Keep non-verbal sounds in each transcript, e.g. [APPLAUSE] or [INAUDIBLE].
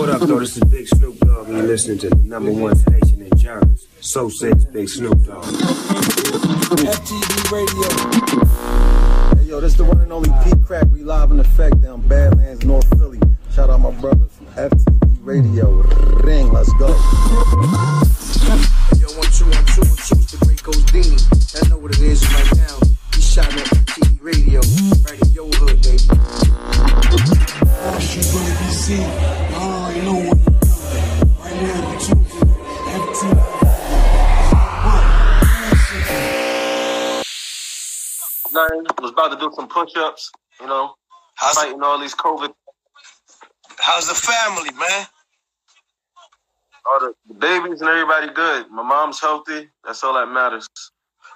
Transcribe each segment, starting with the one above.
What up, though? This is Big Snoop Dogg, and you're listening to the number one station in Jarvis. So says Big Snoop Dogg. FTV Radio. Hey, yo, this is the one and only Pete Crack. We live in effect down Badlands, North Philly. Shout out my brothers from FTV Radio. Ring, let's go. Yo, one, two, one, two, one, two, it's the great Godini. I know what it is right now. He shot at FTV Radio, right in your hood, baby. She gonna be. I know what you're doing. Right now, you tuned to FTV. Nothing. Was about to do some push-ups. You know, How's fighting all these COVID. how's the family, man? All the, the babies and everybody good. My mom's healthy. That's all that matters.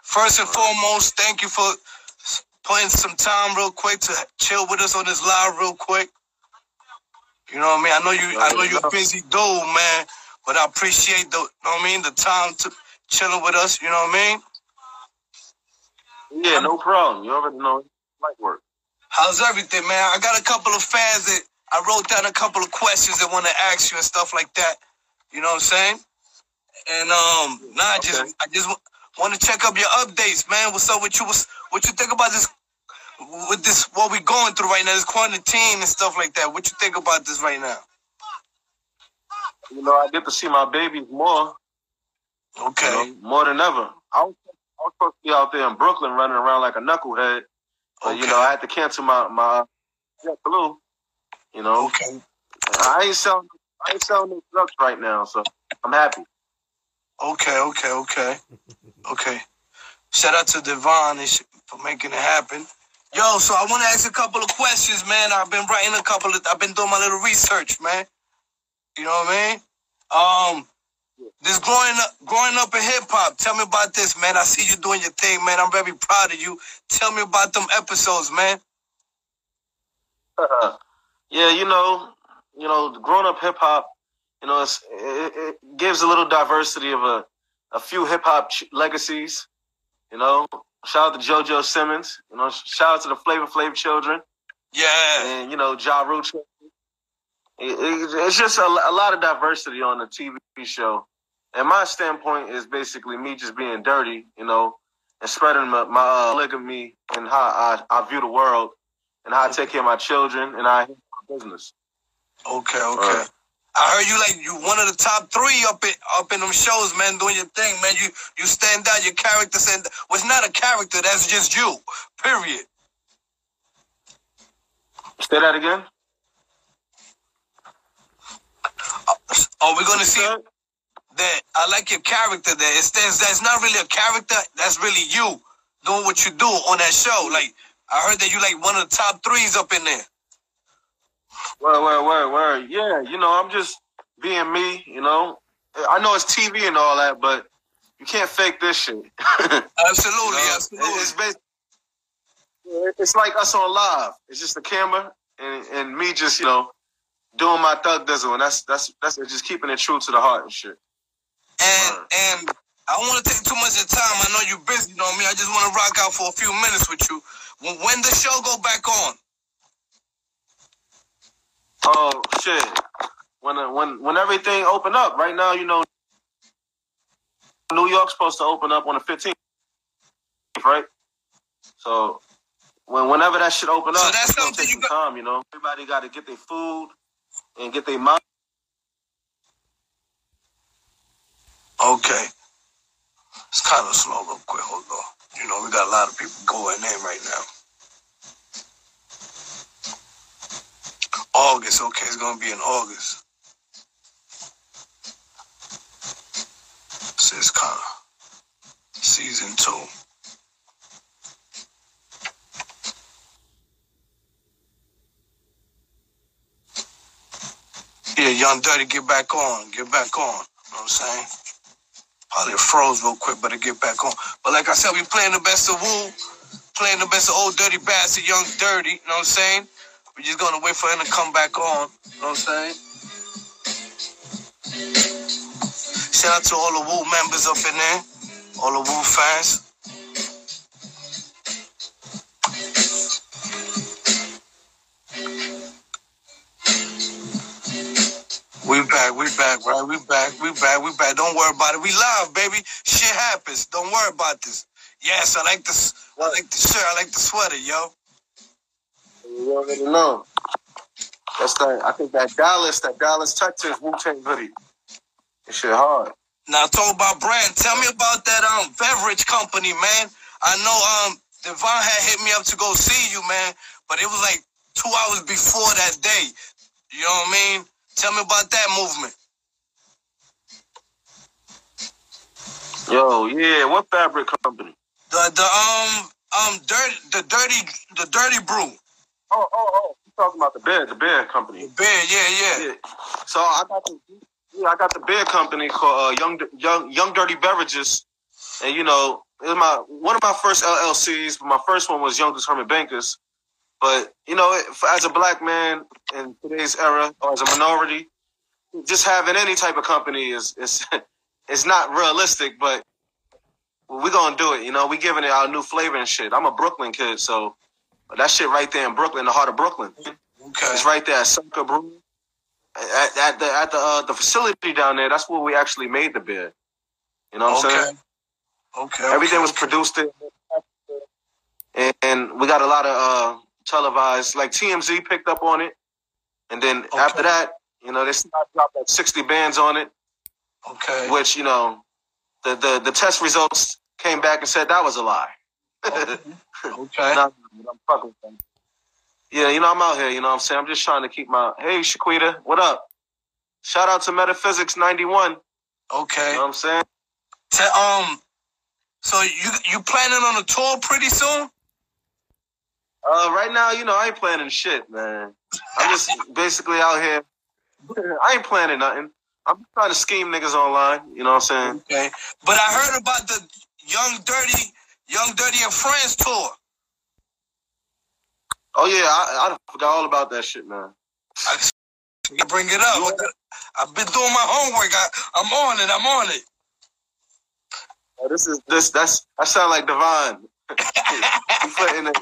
First and foremost, thank you for putting some time real quick to chill with us on this live real quick. You know what I mean? I know you I know you're busy dude, man, but I appreciate the you know what I mean, the time to chilling with us, you know what I mean? Yeah, no problem. You already know. Light work. How's everything, man? I got a couple of fans that I wrote down a couple of questions that want to ask you and stuff like that. You know what I'm saying? And um, nah, I just Okay. I just want to check up your updates, man. What's up with you? What's, what you think about this? With this, what we going through right now, this quarantine and stuff like that. What you think about this right now? You know, I get to see my babies more. you Okay, know, more than ever. I was, I was supposed to be out there in Brooklyn running around like a knucklehead, but you know, I had to cancel my my uh, JetBlue. You know, okay, I ain't selling. I ain't selling no drugs right now, so I'm happy. okay, okay, okay, okay. Shout out to Devon for making it happen. Yo, so I want to ask a couple of questions, man. I've been writing a couple of, I've been doing my little research, man. You know what I mean? Um, this growing up, growing up in hip hop. Tell me about this, man. I see you doing your thing, man. I'm very proud of you. Tell me about them episodes, man. yeah, you know, you know, growing up hip hop, you know, it, it gives a little diversity of a a few hip hop ch- legacies. You know, shout out to JoJo Simmons. You know, shout out to the Flavor Flav children. Yeah, and you know Ja Rule. It, it, it's just a, a lot of diversity on the TV show, and my standpoint is basically me just being dirty, you know, and spreading my, my uh, polygamy and how I, I view the world, and how I take care of my children, and I handle my business. okay, okay. Alright. I heard you like you one of the top three up in up in them shows, man, doing your thing, man. You you stand out. Your character stand. Well, not a character. That's just you. Period. Say that again. Are we gonna see that? I like your character. There, it stands. That's not really a character. That's really you doing what you do on that show. Like I heard that you like one of the top threes up in there. Word, word, word, word. Yeah, you know, I'm just being me. You know, I know it's TV and all that, but you can't fake this shit. [LAUGHS] Absolutely, You know, absolutely. It's, bas- it's like us on live. It's just the camera and, and me just, you know, doing my thug dizzle. And that's that's that's just keeping it true to the heart and shit. And and I don't want to take too much of your time. I know you're busy, you know me. I just want to rock out for a few minutes with you. When, when the show go back on? Oh shit. When uh, when when everything open up, right now, you know New York's supposed to open up on the 15th, right? So when whenever that shit open up, So that's gonna something take you some got- time, you know. Everybody got to get their food and get their mind. Okay. It's kind of slow real quick. Hold on. You know, we got a lot of people going in right now. August. Okay, it's to be in August. It's season two. Yeah, Young Dirty, get back on. Get back on. You know what I'm saying? Probably froze real quick, but to get back on. But like I said, we playing the best of Wu, playing the best of Old Dirty Bastard, Young Dirty. You know what I'm saying? We're just gonna wait for him to come back on. You know what I'm saying? Shout out to all the Wu members up in there, all the Wu fans. we back, we back, right? We back, we back, we back. Don't worry about it. We live, baby. Shit happens. Don't worry about this. Yes, I like this. I like the shirt. I like the sweater, yo. You already know. That's that. I think that Dallas, that Dallas, Texas Wu Tang hoodie. It's shit hard. Now talk about brand. Tell me about that um beverage company, man. I know um Devon had hit me up to go see you, man, but it was like two hours before that day. You know what I mean? Tell me about that movement. Yo, yeah. What fabric company? The the um um dirty the dirty the dirty brew. Oh, oh, oh. You talking about the beer, the beer company? Beer, yeah, yeah. Yeah. So I got the yeah, I got the beer company called uh, Young Young Young Dirty Beverages, and you know it was my one of my first LLCs. But my first one was Young Determined Bankers. But you know, as a black man in today's era, or as a minority, just having any type of company is is [LAUGHS] is not realistic. But we're gonna do it. You know, we giving it our new flavor and shit. I'm a Brooklyn kid, so that shit right there in Brooklyn, the heart of Brooklyn. Okay. It's right there at Sucker Brew. At, at the at the uh, the facility down there, that's where we actually made the beer. You know what I'm saying? Okay. Everything okay, was produced there, and, and we got a lot of uh, televised. Like TMZ picked up on it, and then Okay. after that, you know, they dropped like 60 bands on it, Okay. which you know, the the the test results came back and said that was a lie. [LAUGHS] Okay. No, I'm fucking with them. Yeah, you know, I'm out here, you know what I'm saying? I'm just trying to keep my hey Shaquita, what up? Shout out to Metaphysics 91. Okay. You know what I'm saying? Te- um. So you you planning on a tour pretty soon? Uh right now, you know, I ain't planning shit, man. I'm just [LAUGHS] basically out here. I ain't planning nothing. I'm trying to scheme niggas online, you know what I'm saying? Okay. But I heard about the Young Dirty, Young Dirty and Friends tour. Oh yeah, I, I forgot all about that shit, man. I you bring it up. I've been doing my homework. I, I'm on it. I'm on it. Oh, this is this that's I sound like Divine. Putting it-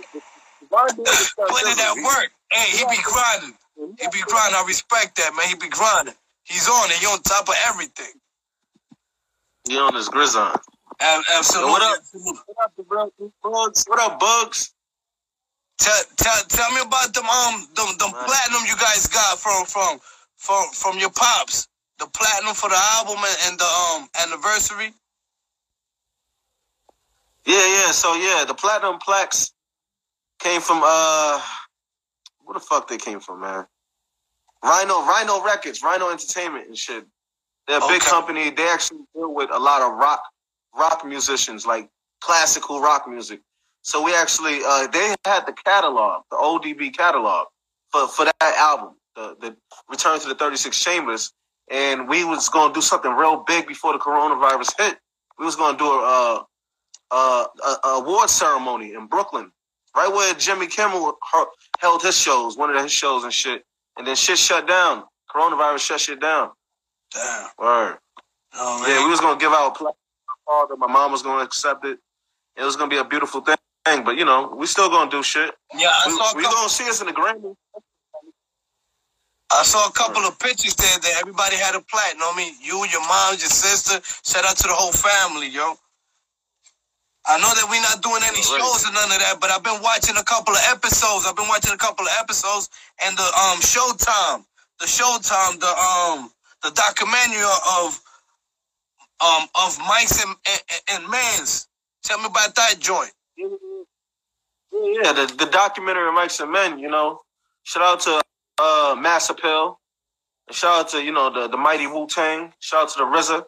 this stuff in that work. Hey, he be grinding. He be grinding. I respect that, man. He be grinding. He's on it. He on top of everything. He on his grizzon. Ab- Absolutely. What up? What up, bro? Bugs? What up, Bugs? Tell, tell, tell me about them um them, them Right. platinum you guys got from from from from your pops. The platinum for the album and, and the um anniversary. Yeah, yeah. So yeah, the platinum plaques came from uh, where the fuck they came from, man? Rhino, Rhino Records, Rhino Entertainment and shit. They're a big company. They actually deal with a lot of rock, rock musicians, like classical rock music. So we actually, uh, they had the catalog, the ODB catalog for for that album, the the Return to the Thirty Six Chambers, and we was gonna do something real big before the coronavirus hit. We was gonna do a uh, uh, a, a award ceremony in Brooklyn, right where Jimmy Kimmel held his shows, one of his shows and shit. And then shit shut down. Coronavirus shut shit down. Damn. Word. Oh, man. Yeah, we was gonna give out a father, my mom was gonna accept it. It was gonna be a beautiful thing. But you know, we still gonna do shit. yeah, I We, saw a we couple, gonna see us in the Grammy. I saw a couple of pictures there that everybody had a platinum. I mean, you, your mom, your sister. Shout out to the whole family, yo. I know that we're not doing any shows or none of that, but I've been watching a couple of episodes. I've been watching a couple of episodes and the um Showtime, the Showtime, the um the documentary of um of mice and and, and Mans. Tell me about that joint. Yeah, the, the documentary of Mics and Men, you know. Shout out to uh Mass Appeal. And shout out to, you know, the, the mighty Wu Tang. Shout out to the RZA,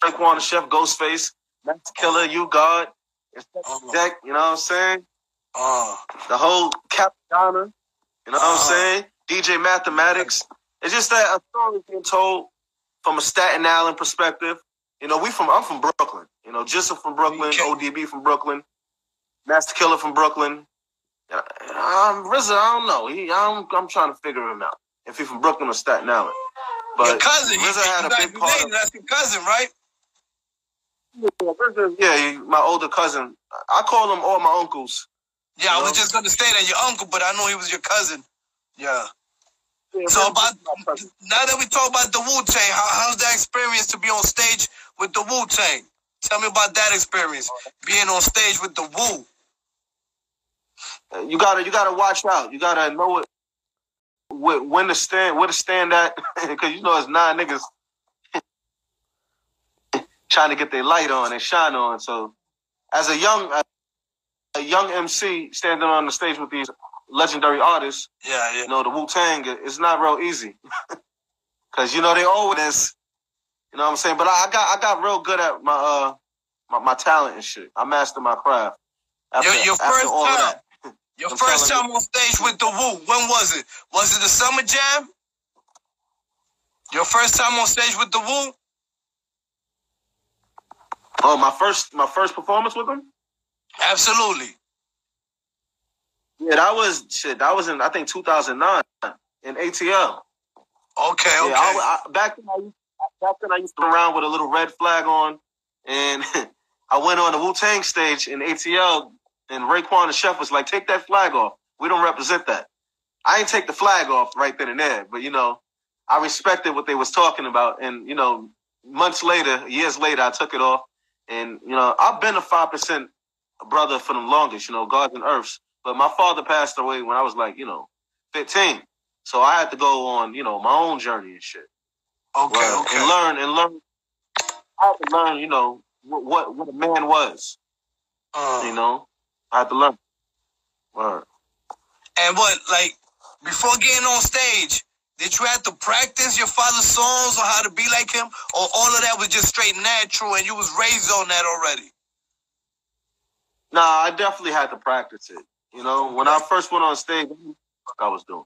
Frank Warner Chef, Ghostface, Masta Killa, You God, and Oh. Deck, you know what I'm saying? Oh, The whole Cappadonna, you know what I'm Uh-huh. saying? DJ Mathematics. It's just that a story being told from a Staten Island perspective. You know, we from I'm from Brooklyn. You know, GZA from Brooklyn. ODB from Brooklyn, Masta Killa from Brooklyn. Uh, Um, RZA, I don't know. He, I'm, I'm trying to figure him out if he's from Brooklyn or Staten Island. But your cousin. RZA had a big part. Of, That's your cousin, right? yeah, he, my older cousin. I call them all my uncles. Yeah, I was No. just gonna say that your uncle, but I know he was your cousin. Yeah. So about now that we talk about the Wu Tang, how, how's that experience to be on stage with the Wu Tang? Tell me about that experience, being on stage with the Wu. Uh, you gotta you gotta watch out. You gotta know it wh- when to stand where to stand at [LAUGHS] because you know it's nine niggas [LAUGHS] trying to get their light on and shine on. So as a young a young MC standing on the stage with these legendary artists, Yeah, yeah. you know the Wu Tang, it's not real easy [LAUGHS] because you know they always you know what I'm saying. But I, I got I got real good at my uh my, my talent and shit. I mastered my craft. After, Your, your first time, [LAUGHS] your I'm first time on stage with the Wu. When was it? Was it the Summer Jam? Your first time on stage with the Wu? Oh, my first my first performance with them. Absolutely. Yeah, that was shit. That was in I think 2009 in ATL. Okay, Yeah, okay. I, I, back then I used, back then I used to run around with a little red flag on, and [LAUGHS] I went on the Wu Tang stage in ATL, and Raekwon the chef was like, "Take that flag off. We don't represent that." I ain't take the flag off right then and there, but you know, I respected what they was talking about, and you know, months later, years later, I took it off, and you know, I've been a five percent brother for the longest, you know, gods and earths. But my father passed away when I was like, you know, fifteen. So I had to go on, you know, my own journey and shit. okay, okay. And learn and learn. I had to learn, you know, what what, what a man was. Uh, You know, I had to learn. Word. And what, like, before getting on stage, did you have to practice your father's songs or how to be like him? Or all of that was just straight natural and you was raised on that already? Nah, I definitely had to practice it. You know, when I first went on stage, I what the fuck I was doing.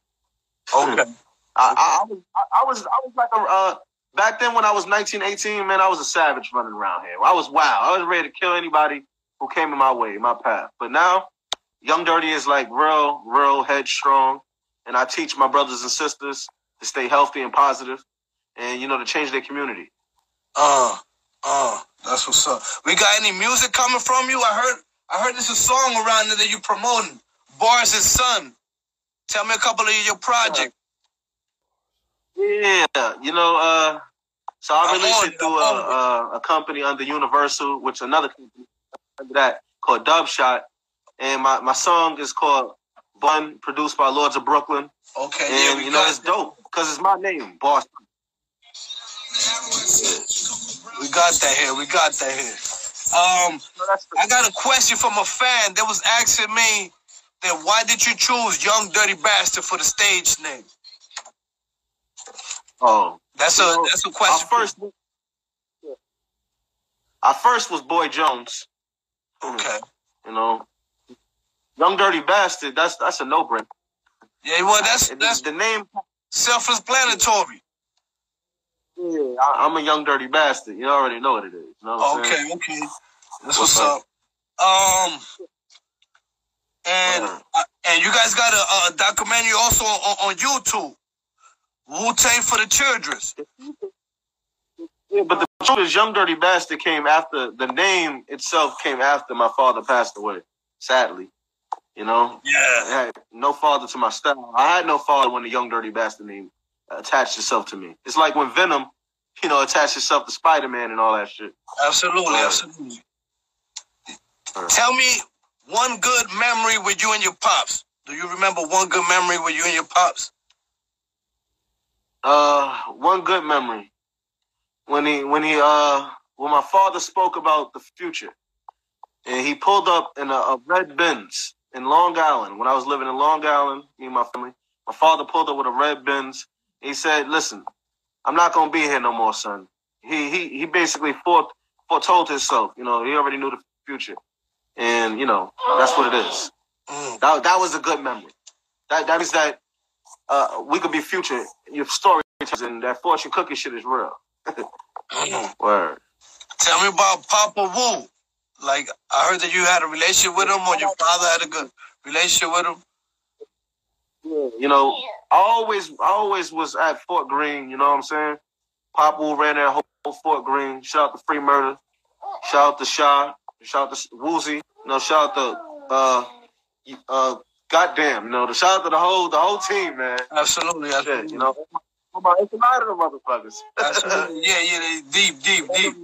Okay. I, I, I was I, I was I was like a uh, back then when I was 19, 18, man, I was a savage running around here. I was wild. I was ready to kill anybody who came in my way, my path. But now, Young Dirty is like real, real headstrong, and I teach my brothers and sisters to stay healthy and positive, and you know to change their community. Uh, uh, that's what's up. We got any music coming from you? I heard I heard there's a song around there that you promoting. Barsun. Tell me a couple of your projects. Yeah, you know, uh, so I released it through a, a, a company under Universal, which another company under that called Dub Shot, and my, my song is called Bun, produced by Lords of Brooklyn, Okay, yeah, and we you know it's dope because it's my name, Boss. we got that here. We got that here. Um, I got a question from a fan that was asking me that why did you choose Young Dirty Bastard for the stage name? Oh, That's a know, that's a I question. first, I first was Boy Jones. okay. You know, Young Dirty Bastard. That's that's a no brainer. Yeah, well, that's that's the name. self-explanatory. Yeah, I, I'm a young dirty bastard. You already know what it is. You know what I'm saying? Okay, okay. That's What's what's up. Um, and uh, and you guys got a, a documentary also on, on YouTube. Wu Tang for the Children. Yeah, but the truth is, Young Dirty Bastard came after the name itself came after my father passed away. Sadly, you know, Yeah. No father to my style. I had no father when the Young Dirty Bastard name attached itself to me. It's like when Venom, you know, attached itself to Spider Man and all that shit. Absolutely, Word. absolutely. Word. Tell me one good memory with you and your pops. Do you remember one good memory with you and your pops? Uh, one good memory when he when he uh when my father spoke about the future, and he pulled up in a, a red Benz in Long Island when I was living in Long Island. Me and my family. My father pulled up with a red Benz. He said, "Listen, I'm not gonna be here no more, son." He he he basically fore, foretold himself. You know, he already knew the future, and you know that's what it is. That that was a good memory. That that means that uh, we could be future. Your story and that fortune cookie shit is real. [LAUGHS] Word. Tell me about Papa Wu. Like I heard that you had a relationship with him, or your father had a good relationship with him. You know, I always I always was at Fort Greene. You know what I'm saying? Pop Wu ran that whole Fort Greene. Shout out to Free Murder. Shout out to Shaw. Shout out to Woozy. You know, shout out to uh, uh, goddamn, you know, the shout out to the whole the whole team, man. Absolutely, Shit, absolutely. you know, it's a lot of them motherfuckers. Absolutely. Yeah, yeah, they deep, deep, deep.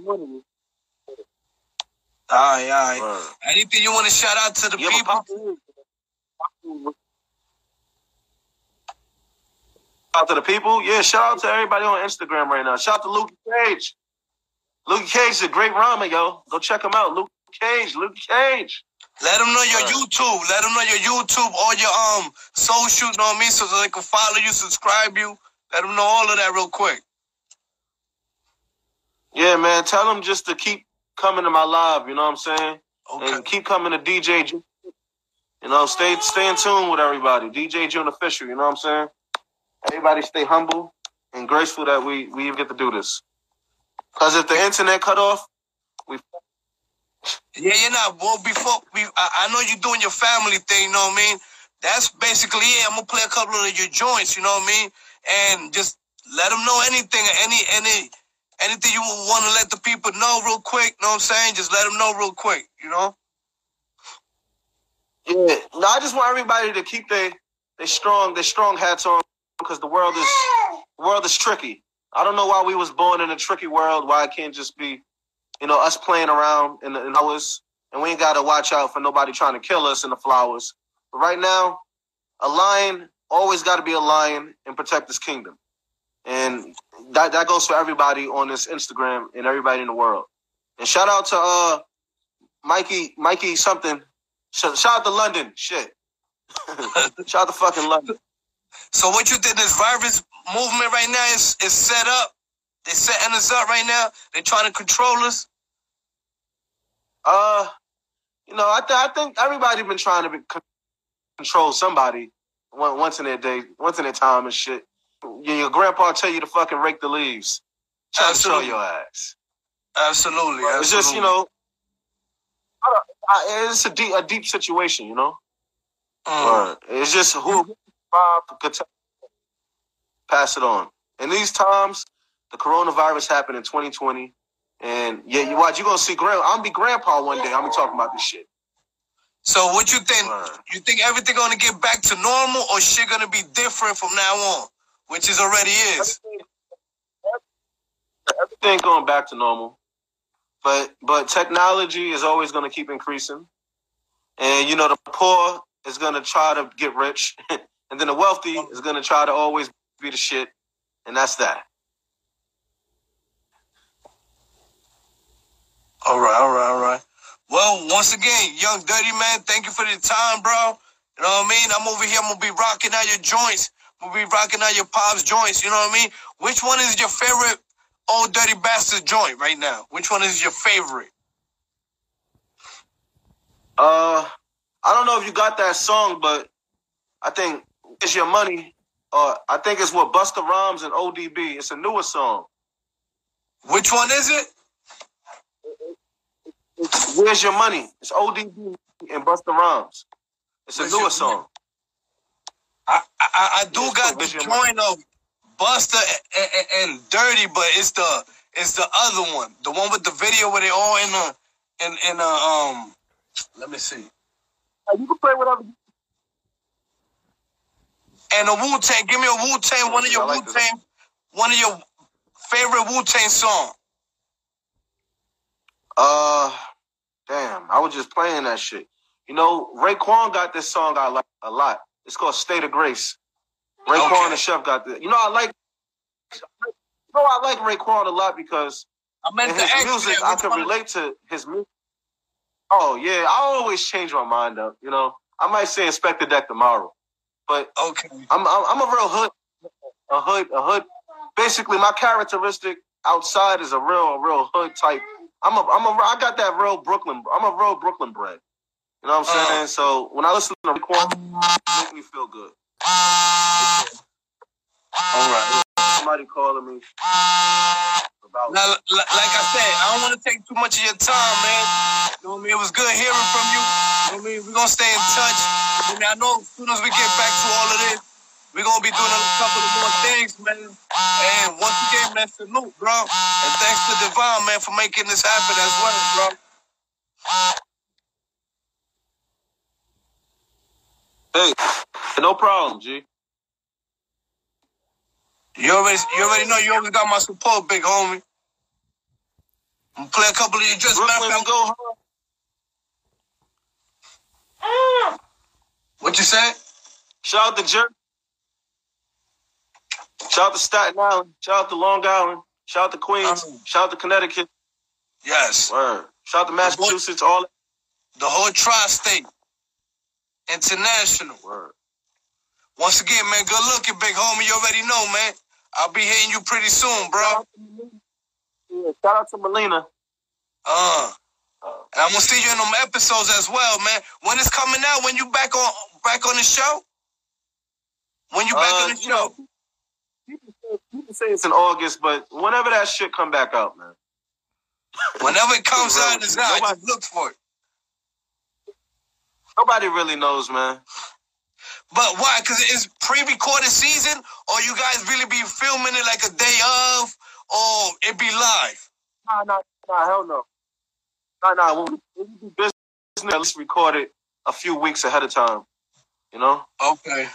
All right, all right. Anything you want to shout out to the Yeah, people? Shout out to the people. Yeah, shout out to everybody on Instagram right now. Shout out to Luke Cage. Luke Cage is a great rhymer, yo. Go check him out. Luke Cage, Luke Cage. Let them know your. YouTube. Let them know your YouTube, all your um social, you know what I mean, so they can follow you, subscribe you. Let them know all of that real quick. Yeah, man. Tell them just to keep coming to my live, you know what I'm saying? Okay. And keep coming to DJ. You know, stay stay in tune with everybody. DJ June official, you know what I'm saying? Everybody stay humble and graceful that we we even get to do this. Cause if the internet cut off, we Yeah, you're not. Well, before we, I, I know you're doing your family thing. You know what I mean? That's basically it. I'm gonna play a couple of your joints. You know what I mean? And just let them know anything, any, any, anything you want to let the people know real quick. You know what I'm saying? Just let them know real quick. You know? Yeah, no, I just want everybody to keep their they strong their strong hats on because the world is the world is tricky. I don't know why we was born in a tricky world. Why it can't just be, you know, us playing around in the flowers, and we ain't got to watch out for nobody trying to kill us in the flowers. But right now, a lion always got to be a lion and protect his kingdom, and that that goes for everybody on this Instagram and everybody in the world. And shout out to uh Mikey Mikey something Shout, shout out to London. Shit. [LAUGHS] shout out to fucking London. So what you think this virus movement right now is is set up? They're setting us up right now. They're trying to control us. Uh, you know, I, th- I think everybody been trying to be, con- control somebody once in their day, once in their time and shit. Your, grandpa tell you to fucking rake the leaves. Try to show Absolutely. your ass. Absolutely. absolutely. It's just, you know, I I, it's a deep, a deep situation, you know. Mm. It's just who Bob could t- pass it on. In these times, the coronavirus happened in 2020, and yeah, you watch, you're gonna see grand. I'm gonna be grandpa one day. I'm gonna talk about this shit. So what you think? Word. You think everything gonna get back to normal, or shit gonna be different from now on, which is already is. Everything going back to normal, but but technology is always gonna keep increasing, and you know the poor is gonna try to get rich, [LAUGHS] and then the wealthy is gonna try to always be the shit, and that's that. All right, all right, all right. Well, once again, young dirty man, thank you for the time, bro. You know what I mean? I'm over here. I'm gonna be rocking out your joints. I'm gonna be rocking out your pops joints. You know what I mean? Which one is your favorite old dirty bastard joint right now? Which one is your favorite? Uh, I don't know if you got that song, but I think it's your money. Uh, I think it's what Busta Rhymes and ODB. It's a newer song. Which one is it? It's Where's Your Money? It's ODB and Busta Rhymes. It's a Where's newer song. I I, I do It's got the joint of Busta and, and, and Dirty, but it's the it's the other one, the one with the video where they all in a in in a um. Let me see. You can play whatever. And a Wu Tang. Give me a Wu Tang. One of your like Wu Tang, One of your favorite Wu Tang song. Uh, damn, I was just playing that shit. You know, Raekwon got this song I like a lot. It's called State of Grace. Raekwon Okay. and Chef got this. You know, I like. You know, I like Raekwon a lot because I meant his music. I can relate to his music. Oh yeah, I always change my mind up. You know, I might say Inspectah Deck tomorrow, but Okay. I'm I'm, I'm a real hood, a hood, a hood. Basically, my characteristic outside is a real, a real hood type. I'm a, I'm a, I got that real Brooklyn. I'm a real Brooklyn bred. You know what I'm Uh. saying? So when I listen to Raekwon, it make me feel good. All right. Somebody calling me about. Now, like I said, I don't want to take too much of your time, man. You know what I mean? It was good hearing from you. You know what I mean? We're going to stay in touch. I mean, I know as soon as we get back to all of this, we're going to be doing a couple of more things, man. And once again, man, salute, bro. And thanks to Divine, man, for making this happen as well, bro. Hey, no problem, G. You already, you already know you always got my support, big homie. I'm play a couple of your just Brooklyn matter will of fact- go hard. What you said? Shout out to Jerk. Shout out to Staten Island. Shout out to Long Island. Shout out to Queens. Um, Shout out to Connecticut. Yes. Word. Shout out to Massachusetts. All The whole tri-state. International. word. Once again, man, good looking, big homie. You already know, man. I'll be hitting you pretty soon, bro. Yeah, shout out to Melina. Uh. And I'm gonna see you in them episodes as well, man. When it's coming out, when you back on back on the show? When you back Uh, on the show? know, people say, people say it's in August, but whenever that shit come back out, man. Whenever it comes out, it's out. nobody- Just look for it. Nobody really knows, man. But why? Because it's pre-recorded season, or you guys really be filming it like a day of, or it be live? Nah, nah, nah, hell no. Nah, nah. When we, do business, at least record it a few weeks ahead of time. You know? Okay.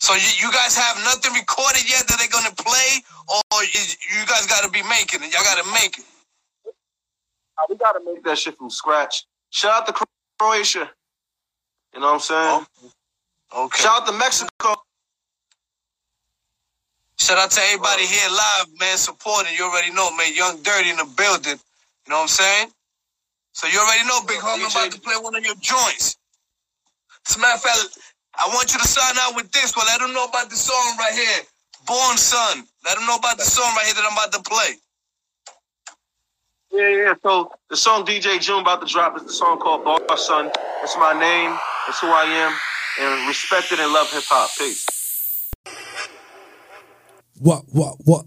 So you, you guys have nothing recorded yet that they're gonna play, or is, you guys got to be making it? Y'all got to make it. Nah, we gotta make that shit from scratch. Shout out to Croatia. You know what I'm saying? Okay. Shout out to Mexico. Shout out to everybody here live, man, supporting. You already know, man. Young Dirty in the building. You know what I'm saying? So you already know, Big Homie, I'm about to play one of your joints. As a matter of fact, I want you to sign out with this one. Let them know about the song right here. Barsun. Let them know about the song right here that I'm about to play. Yeah, yeah. So the song DJ June about to drop is the song called Born Son. It's my name. It's who I am. And respect it and love hip hop. Peace. What, what, what?